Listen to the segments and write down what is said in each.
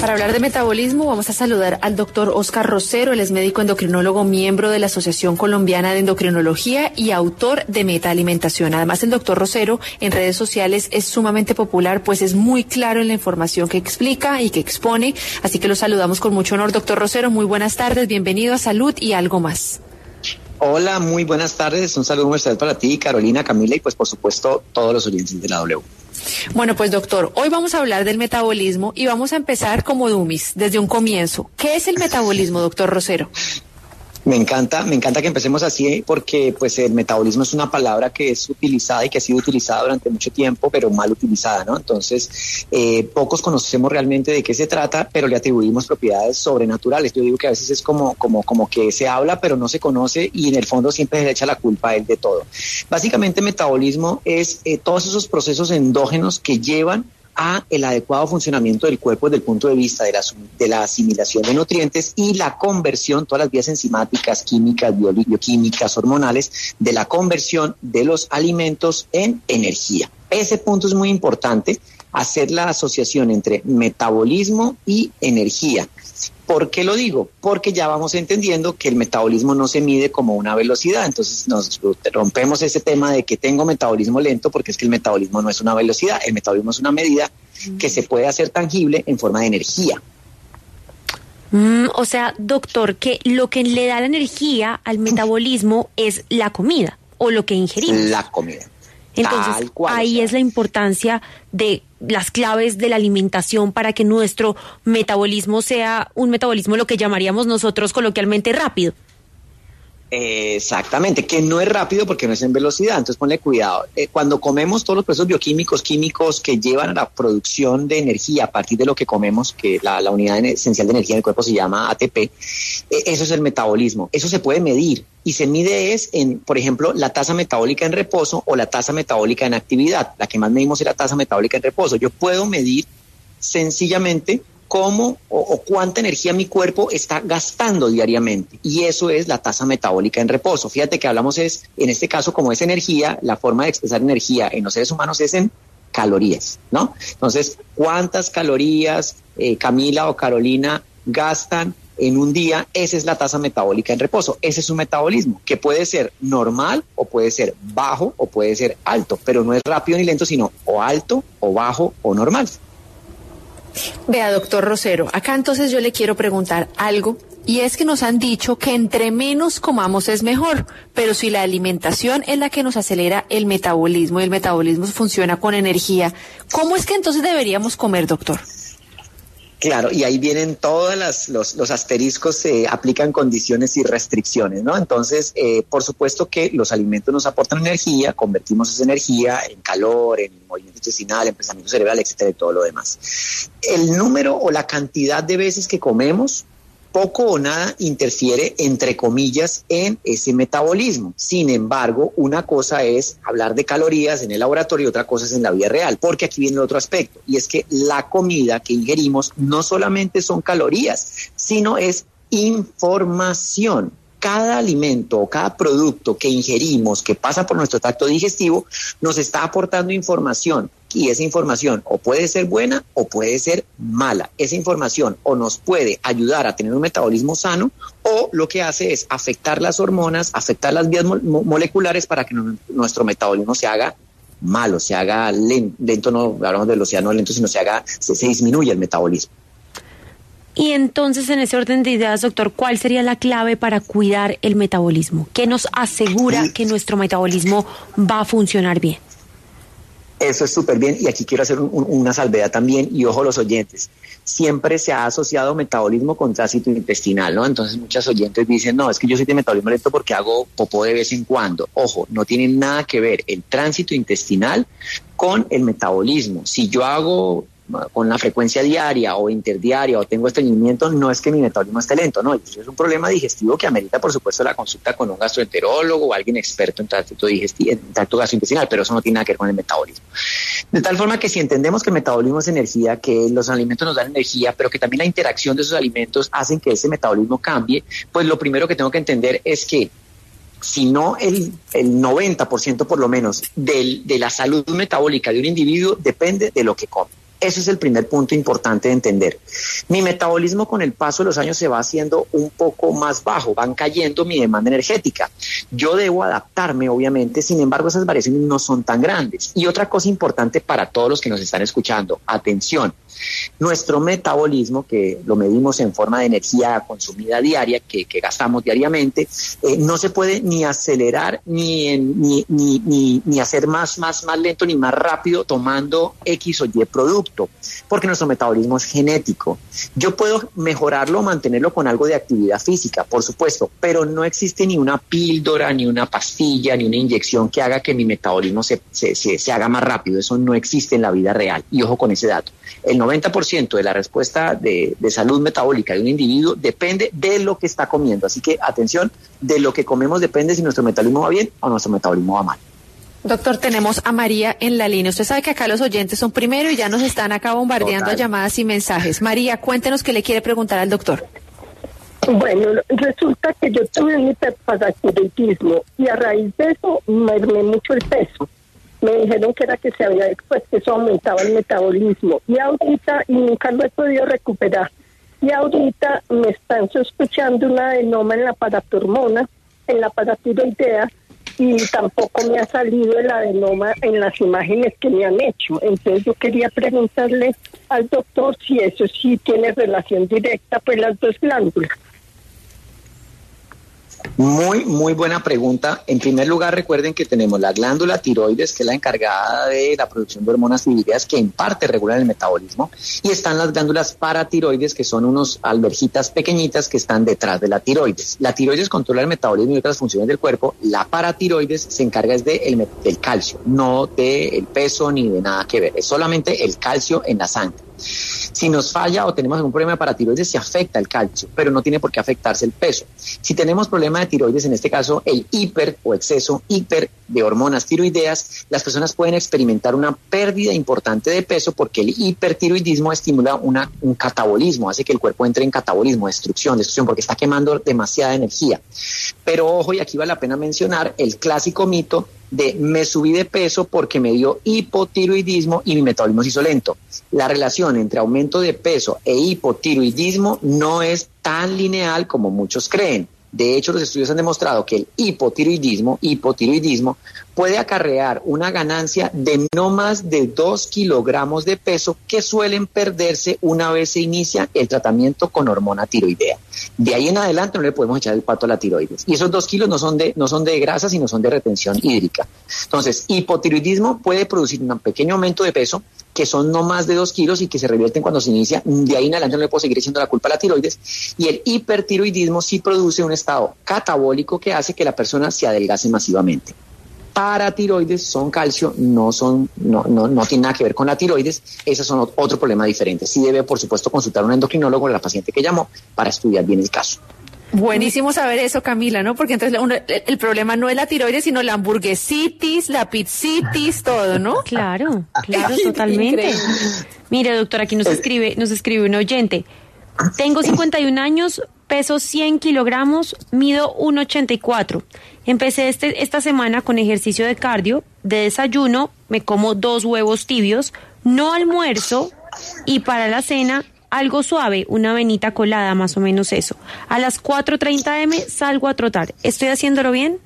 Para hablar de metabolismo, vamos a saludar al doctor Oscar Rosero. Él es médico endocrinólogo, miembro de la Asociación Colombiana de Endocrinología y autor de Meta Alimentación. Además, el doctor Rosero en redes sociales es sumamente popular, pues es muy claro en la información que explica y que expone. Así que lo saludamos con mucho honor, doctor Rosero. Muy buenas tardes, bienvenido a Salud y algo más. Hola, muy buenas tardes. Un saludo especial para ti, Carolina, Camila y pues por supuesto todos los oyentes de la W. Bueno, pues doctor, hoy vamos a hablar del metabolismo y vamos a empezar como Dumis, desde un comienzo. ¿Qué es el metabolismo, doctor Rosero? Me encanta, me encanta que empecemos así porque pues el metabolismo es una palabra que es utilizada y que ha sido utilizada durante mucho tiempo, pero mal utilizada, ¿no? Entonces, eh, pocos conocemos realmente de qué se trata, pero le atribuimos propiedades sobrenaturales. Yo digo que a veces es como, como, como que se habla, pero no se conoce y en el fondo siempre se le echa la culpa a él de todo. Básicamente, metabolismo es eh, todos esos procesos endógenos que llevan a el adecuado funcionamiento del cuerpo desde el punto de vista de la, de la asimilación de nutrientes y la conversión, todas las vías enzimáticas, químicas, bioquímicas, hormonales, de la conversión de los alimentos en energía. Ese punto es muy importante, hacer la asociación entre metabolismo y energía. ¿Por qué lo digo? Porque ya vamos entendiendo que el metabolismo no se mide como una velocidad. Entonces nos rompemos ese tema de que tengo metabolismo lento porque es que el metabolismo no es una velocidad, el metabolismo es una medida que se puede hacer tangible en forma de energía. Mm, o sea, doctor, que lo que le da la energía al metabolismo es la comida o lo que ingerimos. La comida. Entonces, ahí es la importancia de las claves de la alimentación para que nuestro metabolismo sea un metabolismo lo que llamaríamos nosotros coloquialmente rápido. Exactamente, que no es rápido porque no es en velocidad, entonces ponle cuidado. Eh, cuando comemos todos los procesos bioquímicos, químicos que llevan a la producción de energía a partir de lo que comemos, que la, unidad esencial de energía en el cuerpo se llama ATP, eh, eso es el metabolismo, eso se puede medir y se mide es en, por ejemplo, la tasa metabólica en reposo o la tasa metabólica en actividad. La que más medimos es la tasa metabólica en reposo. Yo puedo medir sencillamente cómo o, cuánta energía mi cuerpo está gastando diariamente. Y eso es la tasa metabólica en reposo. Fíjate que hablamos es, en este caso, como es energía, la forma de expresar energía en los seres humanos es en calorías, ¿no? Entonces, ¿cuántas calorías eh, Camila o Carolina gastan en un día? Esa es la tasa metabólica en reposo. Ese es un metabolismo que puede ser normal o puede ser bajo o puede ser alto, pero no es rápido ni lento, sino o alto o bajo o normal. Vea, doctor Rosero, acá entonces yo le quiero preguntar algo y es que nos han dicho que entre menos comamos es mejor, pero si la alimentación es la que nos acelera el metabolismo y el metabolismo funciona con energía, ¿cómo es que entonces deberíamos comer, doctor? Claro, y ahí vienen todos los, asteriscos, se aplican condiciones y restricciones, ¿no? Entonces, eh, por supuesto que los alimentos nos aportan energía, convertimos esa energía en calor, en movimiento intestinal, en pensamiento cerebral, etcétera, y todo lo demás. El número o la cantidad de veces que comemos poco o nada interfiere, entre comillas, en ese metabolismo. Sin embargo, una cosa es hablar de calorías en el laboratorio y otra cosa es en la vida real, porque aquí viene el otro aspecto, y es que la comida que ingerimos no solamente son calorías, sino es información cada alimento o cada producto que ingerimos, que pasa por nuestro tracto digestivo, nos está aportando información y esa información o puede ser buena o puede ser mala. Esa información o nos puede ayudar a tener un metabolismo sano o lo que hace es afectar las hormonas, afectar las vías moleculares para que nuestro metabolismo se haga malo, se haga lento, no hablamos del océano lento, sino se haga, se disminuye el metabolismo. Y entonces, en ese orden de ideas, doctor, ¿cuál sería la clave para cuidar el metabolismo? ¿Qué nos asegura que nuestro metabolismo va a funcionar bien? Eso es súper bien y aquí quiero hacer una salvedad también y ojo los oyentes. Siempre se ha asociado metabolismo con tránsito intestinal, ¿no? Entonces muchas oyentes dicen, no, es que yo soy de metabolismo lento porque hago popó de vez en cuando. Ojo, no tiene nada que ver el tránsito intestinal con el metabolismo. Si yo hago con la frecuencia diaria o interdiaria o tengo estreñimiento, no es que mi metabolismo esté lento, no, es un problema digestivo que amerita, por supuesto, la consulta con un gastroenterólogo o alguien experto en tracto, en tracto gastrointestinal, pero eso no tiene nada que ver con el metabolismo. De tal forma que si entendemos que el metabolismo es energía, que los alimentos nos dan energía, pero que también la interacción de esos alimentos hacen que ese metabolismo cambie, pues lo primero que tengo que entender es que si no el, el 90% por lo menos de la salud metabólica de un individuo depende de lo que come. Ese es el primer punto importante de entender. Mi metabolismo con el paso de los años se va haciendo un poco más bajo, van cayendo mi demanda energética. Yo debo adaptarme, obviamente, sin embargo, esas variaciones no son tan grandes. Y otra cosa importante para todos los que nos están escuchando, atención, nuestro metabolismo, que lo medimos en forma de energía consumida diaria, que, gastamos diariamente, eh, no se puede ni acelerar ni, ni, ni, ni, hacer más, más, más lento ni más rápido tomando X o Y producto, porque nuestro metabolismo es genético. Yo puedo mejorarlo mantenerlo con algo de actividad física, por supuesto, pero no existe ni una píldora, ni una pastilla, ni una inyección que haga que mi metabolismo se, se, se, haga más rápido. Eso no existe en la vida real. Y ojo con ese dato. 90% de la respuesta de, salud metabólica de un individuo depende de lo que está comiendo. Así que atención, de lo que comemos depende si nuestro metabolismo va bien o nuestro metabolismo va mal. Doctor, tenemos a María en la línea. Usted sabe que acá los oyentes son primero y ya nos están acá bombardeando llamadas y mensajes. María, cuéntenos qué le quiere preguntar al doctor. Bueno, resulta que yo tuve un hiperparatiroidismo y a raíz de eso mermé mucho el peso me dijeron que era que se había pues que eso aumentaba el metabolismo y ahorita y nunca lo he podido recuperar y ahorita me están sospechando una adenoma en la paratormona en la paratiroidea y tampoco me ha salido el adenoma en las imágenes que me han hecho. Entonces yo quería preguntarle al doctor si eso sí tiene relación directa pues las dos glándulas. Muy, muy buena pregunta. En primer lugar, recuerden que tenemos la glándula tiroides, que es la encargada de la producción de hormonas tiroideas, que en parte regulan el metabolismo, y están las glándulas paratiroides, que son unos alberjitas pequeñitas que están detrás de la tiroides. La tiroides controla el metabolismo y otras funciones del cuerpo. La paratiroides se encarga de del calcio, no del peso ni de nada que ver. Es solamente el calcio en la sangre. Si nos falla o tenemos algún problema de paratiroides, se afecta el calcio, pero no tiene por qué afectarse el peso. Si tenemos problema de tiroides, en este caso el hiper o exceso hiper de hormonas tiroideas, las personas pueden experimentar una pérdida importante de peso porque el hipertiroidismo estimula un catabolismo, hace que el cuerpo entre en catabolismo, destrucción, destrucción, porque está quemando demasiada energía. Pero ojo, y aquí vale la pena mencionar el clásico mito de me subí de peso porque me dio hipotiroidismo y mi metabolismo se hizo lento. La relación entre aumento de peso e hipotiroidismo no es tan lineal como muchos creen. De hecho, los estudios han demostrado que el hipotiroidismo, hipotiroidismo puede acarrear una ganancia de no más de 2 kilogramos de peso que suelen perderse una vez se inicia el tratamiento con hormona tiroidea. De ahí en adelante no le podemos echar el pato a la tiroides. Y esos 2 kilos no son de, no son de grasa, sino son de retención hídrica. Entonces, hipotiroidismo puede producir un pequeño aumento de peso que son no más de 2 kilos y que se revierten cuando se inicia. De ahí en adelante no le puedo seguir echando la culpa a la tiroides. Y el hipertiroidismo sí produce un estado catabólico que hace que la persona se adelgace masivamente paratiroides son calcio, no son, no, no, no tienen nada que ver con la tiroides, esos son otro problema diferente. Sí debe, por supuesto, consultar a un endocrinólogo la paciente que llamó para estudiar bien el caso. Buenísimo saber eso, Camila, ¿no? Porque entonces el problema no es la tiroides, sino la hamburguesitis, la pizzitis, todo, ¿no? Claro, claro, totalmente. Mire, doctor, aquí nos escribe, nos escribe un oyente. Tengo 51 años, peso 100 kilogramos, mido 1,84. Empecé este, esta semana con ejercicio de cardio, de desayuno, me como dos huevos tibios, no almuerzo y para la cena algo suave, una venita colada, más o menos eso. A las 4.30 m salgo a trotar. ¿Estoy haciéndolo bien?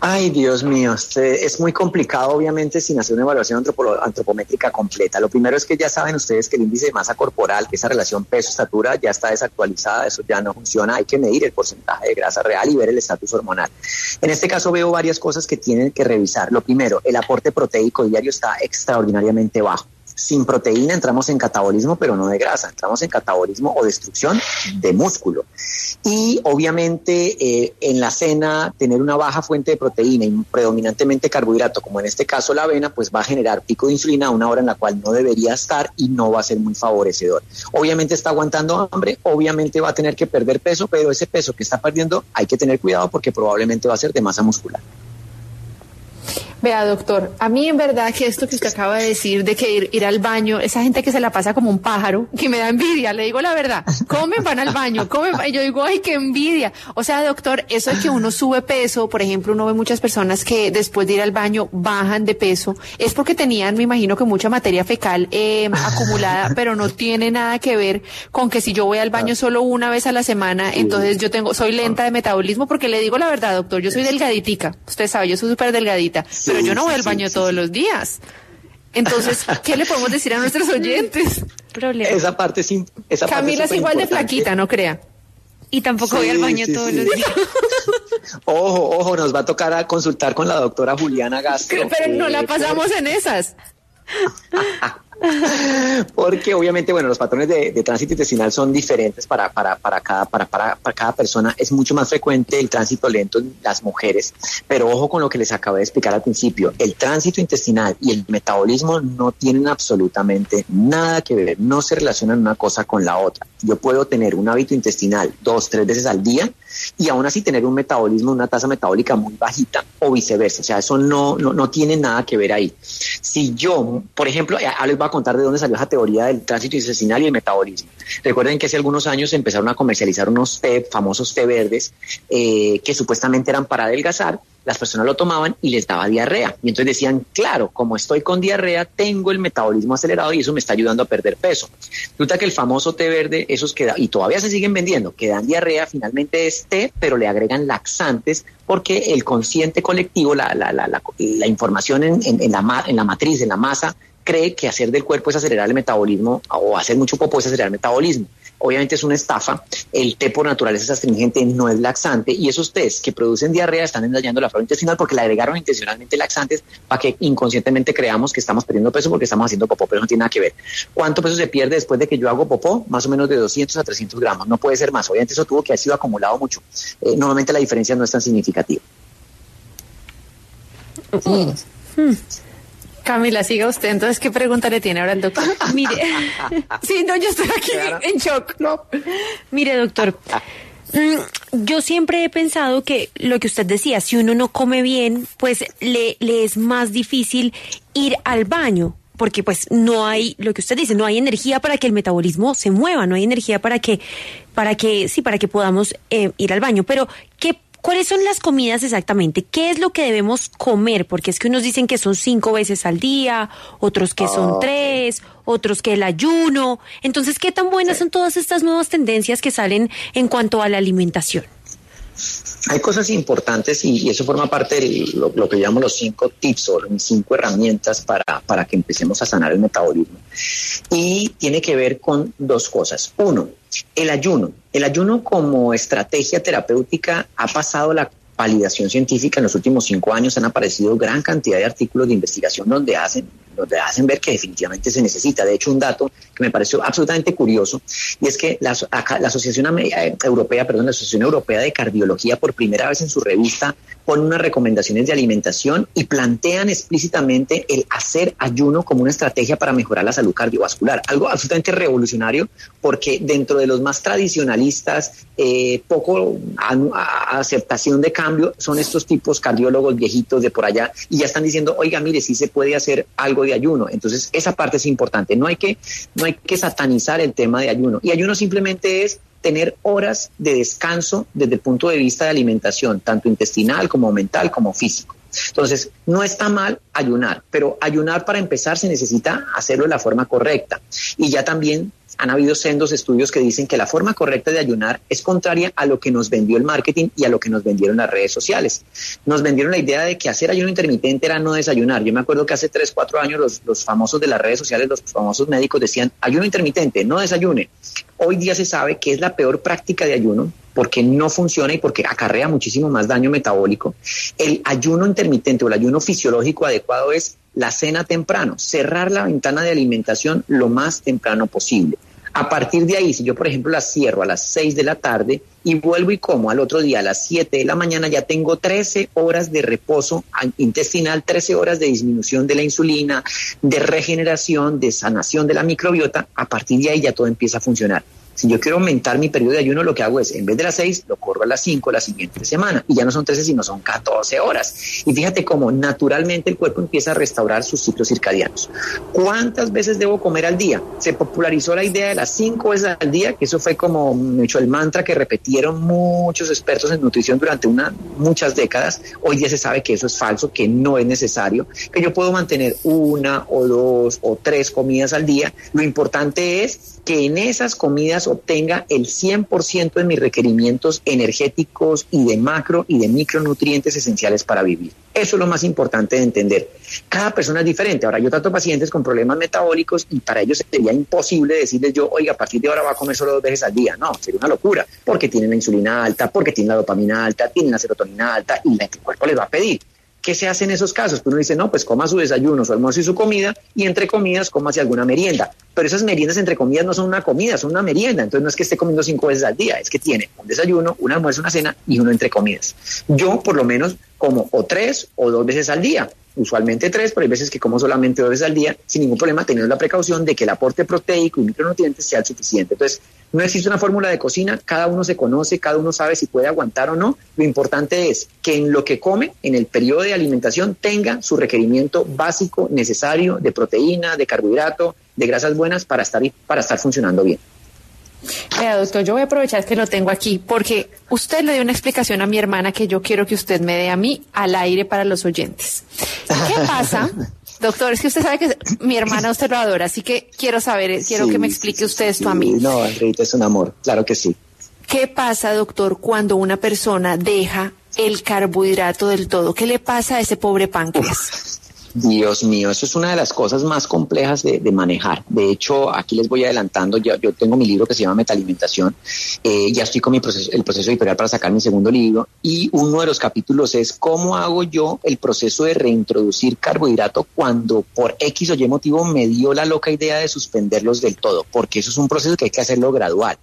Ay, Dios mío, este, es muy complicado, obviamente, sin hacer una evaluación antropométrica completa. Lo primero es que ya saben ustedes que el índice de masa corporal, que esa relación peso-estatura, ya está desactualizada, eso ya no funciona. Hay que medir el porcentaje de grasa real y ver el estatus hormonal. En este caso veo varias cosas que tienen que revisar. Lo primero, el aporte proteico diario está extraordinariamente bajo sin proteína entramos en catabolismo, pero no de grasa, entramos en catabolismo o destrucción de músculo. Y obviamente eh, en la cena tener una baja fuente de proteína y predominantemente carbohidrato, como en este caso la avena, pues va a generar pico de insulina a una hora en la cual no debería estar y no va a ser muy favorecedor. Obviamente está aguantando hambre, obviamente va a tener que perder peso, pero ese peso que está perdiendo hay que tener cuidado porque probablemente va a ser de masa muscular. Vea, doctor, a mí en verdad que esto que usted acaba de decir de que ir, ir, al baño, esa gente que se la pasa como un pájaro, que me da envidia, le digo la verdad, comen, van al baño, comen, y yo digo, ay, qué envidia. O sea, doctor, eso de que uno sube peso, por ejemplo, uno ve muchas personas que después de ir al baño bajan de peso, es porque tenían, me imagino que mucha materia fecal eh, acumulada, pero no tiene nada que ver con que si yo voy al baño solo una vez a la semana, entonces yo tengo, soy lenta de metabolismo, porque le digo la verdad, doctor, yo soy delgaditica, usted sabe, yo soy súper delgadita pero yo no voy al baño todos los días. Entonces, ¿qué le podemos decir a nuestros oyentes? Esa parte sí. Esa Camila es igual de flaquita, no crea. Y tampoco voy al baño todos los días. ojo, ojo, nos va a tocar a consultar con la doctora Juliana Gastro. Pero no la pasamos en esas. Porque obviamente, bueno, los patrones de, tránsito intestinal son diferentes para, para, para, cada, para, para, cada persona. Es mucho más frecuente el tránsito lento en las mujeres, pero ojo con lo que les acabé de explicar al principio. El tránsito intestinal y el metabolismo no tienen absolutamente nada que ver, no se relacionan una cosa con la otra. Yo puedo tener un hábito intestinal dos, tres veces al día y aún así tener un metabolismo, una tasa metabólica muy bajita o viceversa. O sea, eso no, no, no tiene nada que ver ahí. Si yo, por ejemplo, les a contar de dónde salió esa teoría del tránsito intestinal y el metabolismo. Recuerden que hace algunos años empezaron a comercializar unos té, famosos té verdes, eh, que supuestamente eran para adelgazar las personas lo tomaban y les daba diarrea. Y entonces decían, claro, como estoy con diarrea, tengo el metabolismo acelerado y eso me está ayudando a perder peso. Resulta que el famoso té verde, esos que y todavía se siguen vendiendo, que dan diarrea, finalmente es té, pero le agregan laxantes porque el consciente colectivo, la, la, la, la información en, la, en la matriz, en la masa, cree que hacer del cuerpo es acelerar el metabolismo o hacer mucho popó es acelerar el metabolismo. Obviamente es una estafa. El té por naturaleza es astringente, no es laxante. Y esos tés que producen diarrea están dañando la flora intestinal porque le agregaron intencionalmente laxantes para que inconscientemente creamos que estamos perdiendo peso porque estamos haciendo popó, pero no tiene nada que ver. ¿Cuánto peso se pierde después de que yo hago popó? Más o menos de 200 a 300 gramos. No puede ser más. Obviamente eso tuvo que haber sido acumulado mucho. Eh, normalmente la diferencia no es tan significativa. Hmm. Camila, siga usted. Entonces, ¿qué pregunta le tiene ahora el doctor? Mire, sí, no, yo estoy aquí en shock, ¿no? Mire, doctor, mm, yo siempre he pensado que lo que usted decía, si uno no come bien, pues le, le es más difícil ir al baño porque pues no hay lo que usted dice, no hay energía para que el metabolismo se mueva, no hay energía para que para que sí, para que podamos eh, ir al baño, pero ¿qué ¿Cuáles son las comidas exactamente? ¿Qué es lo que debemos comer? Porque es que unos dicen que son cinco veces al día, otros que son ah, tres, otros que el ayuno. Entonces, ¿qué tan buenas son todas estas nuevas tendencias que salen en cuanto a la alimentación? Hay cosas importantes y, eso forma parte de lo, que llamamos los cinco tips o cinco herramientas para, para que empecemos a sanar el metabolismo. Y tiene que ver con dos cosas. Uno, el ayuno. El ayuno como estrategia terapéutica ha pasado la validación científica en los últimos cinco años han aparecido gran cantidad de artículos de investigación donde hacen, donde hacen ver que definitivamente se necesita. De hecho, un dato que me pareció absolutamente curioso y es que la, Asociación eh, Europea, perdón, la Asociación Europea de Cardiología por primera vez en su revista pone unas recomendaciones de alimentación y plantean explícitamente el hacer ayuno como una estrategia para mejorar la salud cardiovascular. Algo absolutamente revolucionario porque dentro de los más tradicionalistas, eh, poco aceptación de cambio son estos tipos cardiólogos viejitos de por allá y ya están diciendo, oiga, mire, sí se puede hacer algo de ayuno. Entonces, esa parte es importante. No hay que, no hay que satanizar el tema de ayuno. Y ayuno simplemente es tener horas de descanso desde el punto de vista de alimentación, tanto intestinal como mental como físico. Entonces, no está mal ayunar, pero ayunar para empezar se necesita hacerlo de la forma correcta. Y ya también han habido sendos estudios que dicen que la forma correcta de ayunar es contraria a lo que nos vendió el marketing y a lo que nos vendieron las redes sociales. Nos vendieron la idea de que hacer ayuno intermitente era no desayunar. Yo me acuerdo que hace 3, 4 años los, los famosos de las redes sociales, los famosos médicos decían ayuno intermitente, no desayune. Hoy día se sabe que es la peor práctica de ayuno porque no funciona y porque acarrea muchísimo más daño metabólico. El ayuno intermitente o el ayuno fisiológico adecuado es la cena temprano, cerrar la ventana de alimentación lo más temprano posible. A partir de ahí, si yo, por ejemplo, la cierro a las 6 de la tarde y vuelvo y como al otro día a las 7 de la mañana, ya tengo 13 horas de reposo intestinal, 13 horas de disminución de la insulina, de regeneración, de sanación de la microbiota. A partir de ahí ya todo empieza a funcionar. Si yo quiero aumentar mi periodo de ayuno, lo que hago es, en vez de las 6, lo corro a las 5 la siguiente semana. Y ya no son 13, sino son 14 horas. Y fíjate cómo naturalmente el cuerpo empieza a restaurar sus ciclos circadianos. ¿Cuántas veces debo comer al día? Se popularizó la idea de las 5 veces al día, que eso fue como hecho el mantra que repitieron muchos expertos en nutrición durante una, muchas décadas. Hoy día se sabe que eso es falso, que no es necesario, que yo puedo mantener una o dos o tres comidas al día. Lo importante es que en esas comidas obtenga el 100% de mis requerimientos energéticos y de macro y de micronutrientes esenciales para vivir. Eso es lo más importante de entender. Cada persona es diferente. Ahora, yo trato pacientes con problemas metabólicos y para ellos sería imposible decirles yo, oiga, a partir de ahora va a comer solo dos veces al día. No, sería una locura, porque tienen la insulina alta, porque tienen la dopamina alta, tienen la serotonina alta y el cuerpo les va a pedir. ¿Qué se hace en esos casos? Pues uno dice, no, pues coma su desayuno, su almuerzo y su comida, y entre comidas coma si alguna merienda. Pero esas meriendas entre comidas no son una comida, son una merienda. Entonces no es que esté comiendo cinco veces al día, es que tiene un desayuno, un almuerzo, una cena y uno entre comidas. Yo por lo menos como o tres o dos veces al día usualmente tres, pero hay veces que como solamente dos veces al día, sin ningún problema, teniendo la precaución de que el aporte proteico y micronutrientes sea suficiente. Entonces, no existe una fórmula de cocina, cada uno se conoce, cada uno sabe si puede aguantar o no. Lo importante es que en lo que come, en el periodo de alimentación, tenga su requerimiento básico necesario de proteína, de carbohidrato, de grasas buenas para estar, para estar funcionando bien. Vea, doctor, yo voy a aprovechar que lo tengo aquí porque usted le dio una explicación a mi hermana que yo quiero que usted me dé a mí al aire para los oyentes. ¿Qué pasa? Doctor, es que usted sabe que mi hermana usted lo adora, así que quiero saber, quiero que me explique usted esto a mí. No, Andreita, es un amor, claro que sí. ¿Qué pasa, doctor, cuando una persona deja el carbohidrato del todo? ¿Qué le pasa a ese pobre páncreas? Dios mío, eso es una de las cosas más complejas de, manejar. De hecho, aquí les voy adelantando, yo, yo tengo mi libro que se llama Metalimentación, eh, ya estoy con mi proceso, el proceso editorial para sacar mi segundo libro y uno de los capítulos es cómo hago yo el proceso de reintroducir carbohidrato cuando por X o Y motivo me dio la loca idea de suspenderlos del todo, porque eso es un proceso que hay que hacerlo gradual.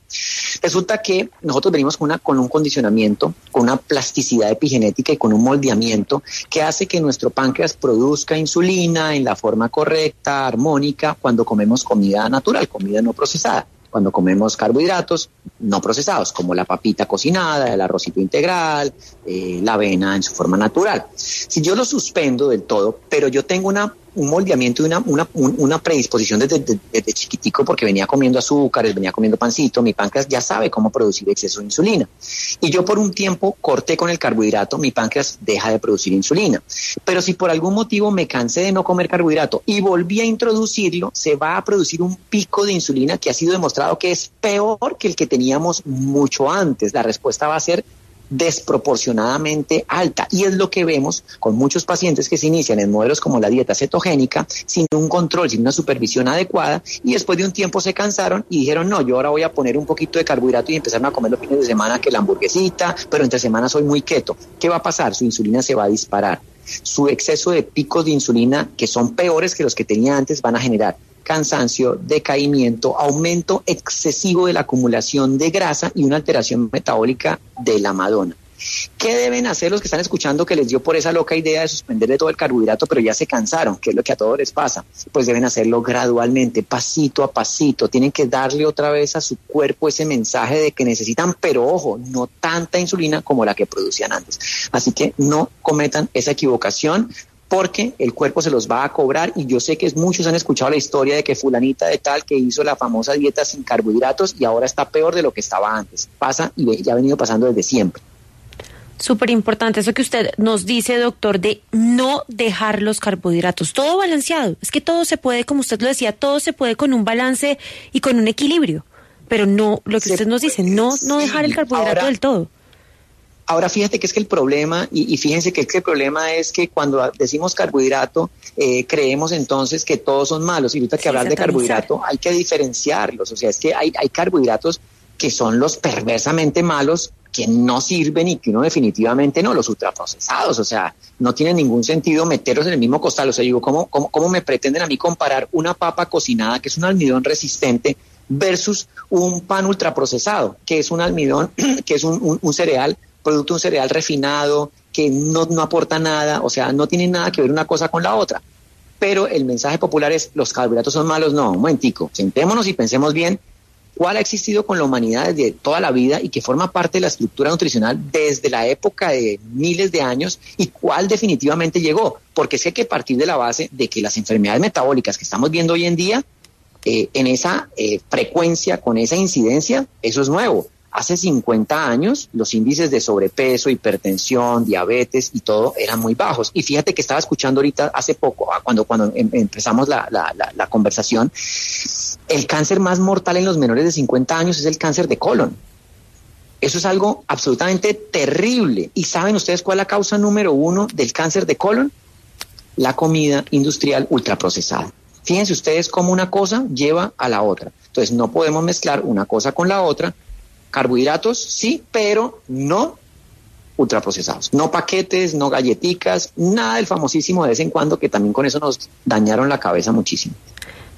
Resulta que nosotros venimos con, una, con un condicionamiento, con una plasticidad epigenética y con un moldeamiento que hace que nuestro páncreas produzca insulina en la forma correcta, armónica, cuando comemos comida natural, comida no procesada cuando comemos carbohidratos no procesados, como la papita cocinada, el arrocito integral, eh, la avena en su forma natural. Si yo lo suspendo del todo, pero yo tengo una un moldeamiento y una, una, una predisposición desde, desde, chiquitico porque venía comiendo azúcares, venía comiendo pancito, mi páncreas ya sabe cómo producir exceso de insulina. Y yo por un tiempo corté con el carbohidrato, mi páncreas deja de producir insulina. Pero si por algún motivo me cansé de no comer carbohidrato y volví a introducirlo, se va a producir un pico de insulina que ha sido demostrado que es peor que el que teníamos mucho antes. La respuesta va a ser desproporcionadamente alta. Y es lo que vemos con muchos pacientes que se inician en modelos como la dieta cetogénica, sin un control, sin una supervisión adecuada, y después de un tiempo se cansaron y dijeron, no, yo ahora voy a poner un poquito de carbohidrato y empezar a comer los fines de semana que la hamburguesita, pero entre semana soy muy keto. ¿Qué va a pasar? Su insulina se va a disparar. Su exceso de picos de insulina, que son peores que los que tenía antes, van a generar cansancio, decaimiento, aumento excesivo de la acumulación de grasa y una alteración metabólica de la Madonna. ¿Qué deben hacer los que están escuchando que les dio por esa loca idea de suspenderle todo el carbohidrato, pero ya se cansaron? ¿Qué es lo que a todos les pasa? Pues deben hacerlo gradualmente, pasito a pasito. Tienen que darle otra vez a su cuerpo ese mensaje de que necesitan, pero ojo, no tanta insulina como la que producían antes. Así que no cometan esa equivocación porque el cuerpo se los va a cobrar y yo sé que muchos han escuchado la historia de que fulanita de tal que hizo la famosa dieta sin carbohidratos y ahora está peor de lo que estaba antes. Pasa y ya ha venido pasando desde siempre. Súper importante eso que usted nos dice, doctor, de no dejar los carbohidratos. Todo balanceado. Es que todo se puede, como usted lo decía, todo se puede con un balance y con un equilibrio. Pero no, lo que usted nos dice, no, no dejar el carbohidrato del todo. Ahora fíjate que es que el problema, y, fíjense que, el problema es que cuando decimos carbohidrato, eh, creemos entonces que todos son malos. Y ahorita que hablar de carbohidrato hay que diferenciarlos. O sea, es que hay, hay carbohidratos que son los perversamente malos que no sirven y que uno definitivamente no, los ultraprocesados, o sea, no tiene ningún sentido meterlos en el mismo costal. O sea, digo, ¿cómo, cómo, cómo me pretenden a mí comparar una papa cocinada, que es un almidón resistente, versus un pan ultraprocesado, que es un almidón, que es un, un cereal, producto un cereal refinado, que no, no aporta nada, o sea, no tiene nada que ver una cosa con la otra. Pero el mensaje popular es, los carbohidratos son malos, no, un momentico, sentémonos y pensemos bien cuál ha existido con la humanidad desde toda la vida y que forma parte de la estructura nutricional desde la época de miles de años y cuál definitivamente llegó. Porque sé que partir de la base de que las enfermedades metabólicas que estamos viendo hoy en día, eh, en esa eh, frecuencia, con esa incidencia, eso es nuevo. Hace 50 años los índices de sobrepeso, hipertensión, diabetes y todo eran muy bajos. Y fíjate que estaba escuchando ahorita hace poco, ah, cuando, cuando em, empezamos la, la, la, conversación, el cáncer más mortal en los menores de 50 años es el cáncer de colon. Eso es algo absolutamente terrible. ¿Y saben ustedes cuál es la causa número uno del cáncer de colon? La comida industrial ultraprocesada. Fíjense ustedes cómo una cosa lleva a la otra. Entonces no podemos mezclar una cosa con la otra Carbohidratos, sí, pero no ultraprocesados. No paquetes, no galletitas, nada del famosísimo de vez en cuando, que también con eso nos dañaron la cabeza muchísimo.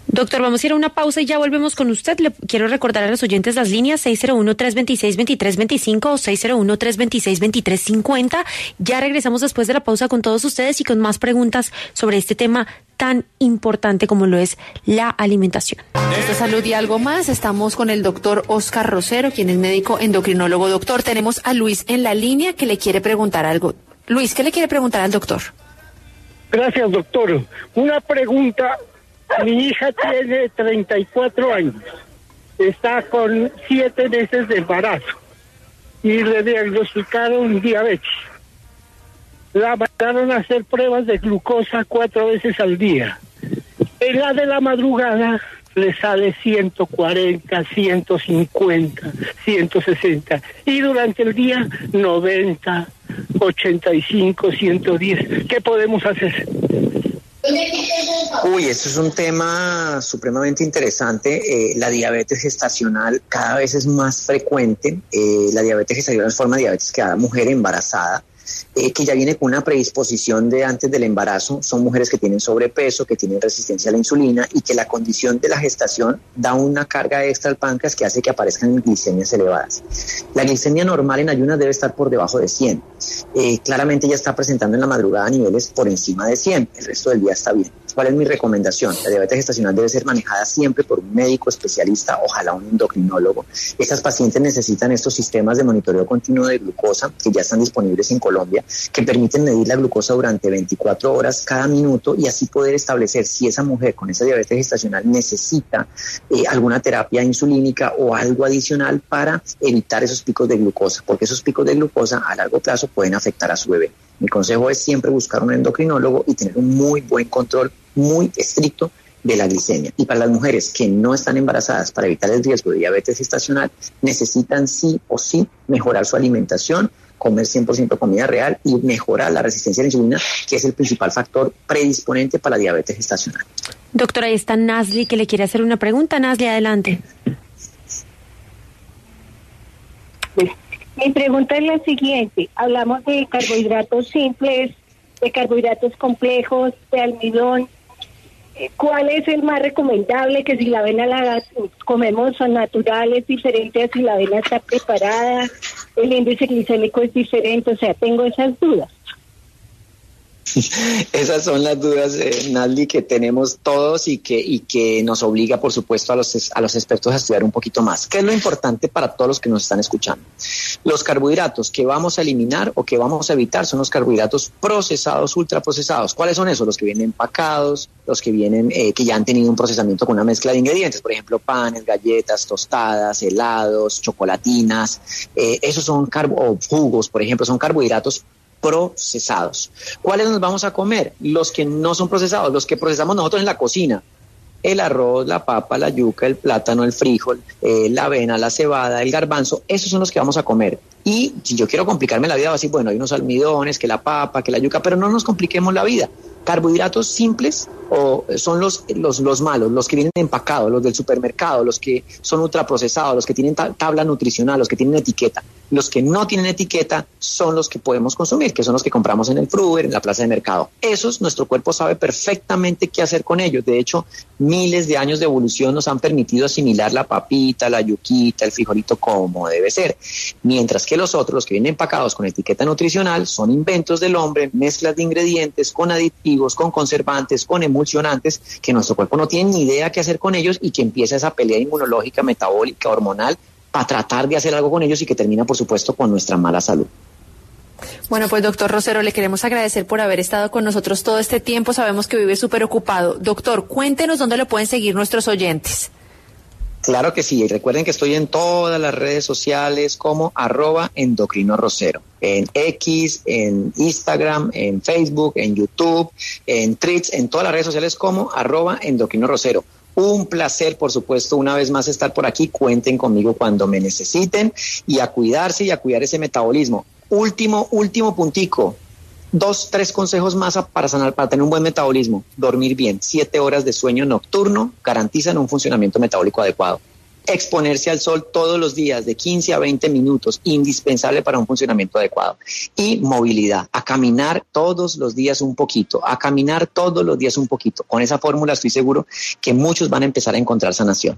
Doctor, vamos a ir a una pausa y ya volvemos con usted. Le quiero recordar a los oyentes las líneas 601-326-2325 o 601-326-2350. Ya regresamos después de la pausa con todos ustedes y con más preguntas sobre este tema tan importante como lo es la alimentación. Esta salud y algo más. Estamos con el doctor Oscar Rosero, quien es médico endocrinólogo. Doctor, tenemos a Luis en la línea que le quiere preguntar algo. Luis, ¿qué le quiere preguntar al doctor? Gracias, doctor. Una pregunta mi hija tiene 34 años, está con 7 meses de embarazo y le diagnosticaron diabetes. La mandaron a hacer pruebas de glucosa cuatro veces al día. En la de la madrugada le sale 140, 150, 160 y durante el día 90, 85, 110. ¿Qué podemos hacer? Uy, eso es un tema supremamente interesante. Eh, la diabetes gestacional cada vez es más frecuente. Eh, la diabetes gestacional es forma de diabetes que da mujer embarazada. Eh, que ya viene con una predisposición de antes del embarazo, son mujeres que tienen sobrepeso, que tienen resistencia a la insulina y que la condición de la gestación da una carga extra al páncreas que hace que aparezcan glicemias elevadas. La glicemia normal en ayunas debe estar por debajo de 100. Eh, claramente ya está presentando en la madrugada niveles por encima de 100, el resto del día está bien. ¿Cuál es mi recomendación? La diabetes gestacional debe ser manejada siempre por un médico especialista, ojalá un endocrinólogo. Estas pacientes necesitan estos sistemas de monitoreo continuo de glucosa que ya están disponibles en Colombia, que permiten medir la glucosa durante 24 horas cada minuto y así poder establecer si esa mujer con esa diabetes gestacional necesita eh, alguna terapia insulínica o algo adicional para evitar esos picos de glucosa, porque esos picos de glucosa a largo plazo pueden afectar a su bebé. Mi consejo es siempre buscar un endocrinólogo y tener un muy buen control, muy estricto de la glicemia. Y para las mujeres que no están embarazadas, para evitar el riesgo de diabetes gestacional, necesitan sí o sí mejorar su alimentación, comer 100% comida real y mejorar la resistencia a la insulina, que es el principal factor predisponente para la diabetes gestacional. Doctora, ahí está Nasli que le quiere hacer una pregunta. Nasli, adelante. Mi pregunta es la siguiente. Hablamos de carbohidratos simples, de carbohidratos complejos, de almidón. Eh, ¿Cuál es el más recomendable? Que si la avena la comemos son naturales, diferentes si la avena está preparada, el índice glicémico es diferente, o sea, tengo esas dudas. Esas son las dudas, eh, que tenemos todos y que, nos obliga, por supuesto, a los, a los expertos a estudiar un poquito más. ¿Qué es lo importante para todos los que nos están escuchando? Los carbohidratos que vamos a eliminar o que vamos a evitar son los carbohidratos procesados, ultraprocesados. ¿Cuáles son esos? Los que vienen empacados, los que vienen, eh, que ya han tenido un procesamiento con una mezcla de ingredientes, por ejemplo, panes, galletas, tostadas, helados, chocolatinas. Eh, esos son o jugos, por ejemplo, son carbohidratos procesados. ¿Cuáles nos vamos a comer? Los que no son procesados, los que procesamos nosotros en la cocina. El arroz, la papa, la yuca, el plátano, el frijol, eh, la avena, la cebada, el garbanzo, esos son los que vamos a comer. Y si yo quiero complicarme la vida, voy a decir, bueno, hay unos almidones, que la papa, que la yuca, pero no nos compliquemos la vida. Carbohidratos simples o son los, los, los malos, los que vienen empacados, los del supermercado, los que son ultraprocesados, los que tienen tabla nutricional, los que tienen etiqueta. Los que no tienen etiqueta son los que podemos consumir, que son los que compramos en el Fruber, en la plaza de mercado. Esos nuestro cuerpo sabe perfectamente qué hacer con ellos. De hecho, miles de años de evolución nos han permitido asimilar la papita, la yuquita, el frijolito como debe ser. Mientras que los otros, los que vienen empacados con etiqueta nutricional, son inventos del hombre, mezclas de ingredientes con aditivos, con conservantes, con que nuestro cuerpo no tiene ni idea qué hacer con ellos y que empieza esa pelea inmunológica, metabólica, hormonal para tratar de hacer algo con ellos y que termina, por supuesto, con nuestra mala salud. Bueno, pues doctor Rosero, le queremos agradecer por haber estado con nosotros todo este tiempo. Sabemos que vive súper ocupado. Doctor, cuéntenos dónde lo pueden seguir nuestros oyentes. Claro que sí. Recuerden que estoy en todas las redes sociales como arroba endocrino rosero. En X, en Instagram, en Facebook, en YouTube, en Twitch, en todas las redes sociales como arroba endocrino rosero. Un placer, por supuesto, una vez más estar por aquí. Cuenten conmigo cuando me necesiten y a cuidarse y a cuidar ese metabolismo. Último, último puntico. Dos, tres consejos más para sanar, para tener un buen metabolismo. Dormir bien. Siete horas de sueño nocturno garantizan un funcionamiento metabólico adecuado exponerse al sol todos los días de 15 a 20 minutos, indispensable para un funcionamiento adecuado. Y movilidad, a caminar todos los días un poquito, a caminar todos los días un poquito. Con esa fórmula estoy seguro que muchos van a empezar a encontrar sanación.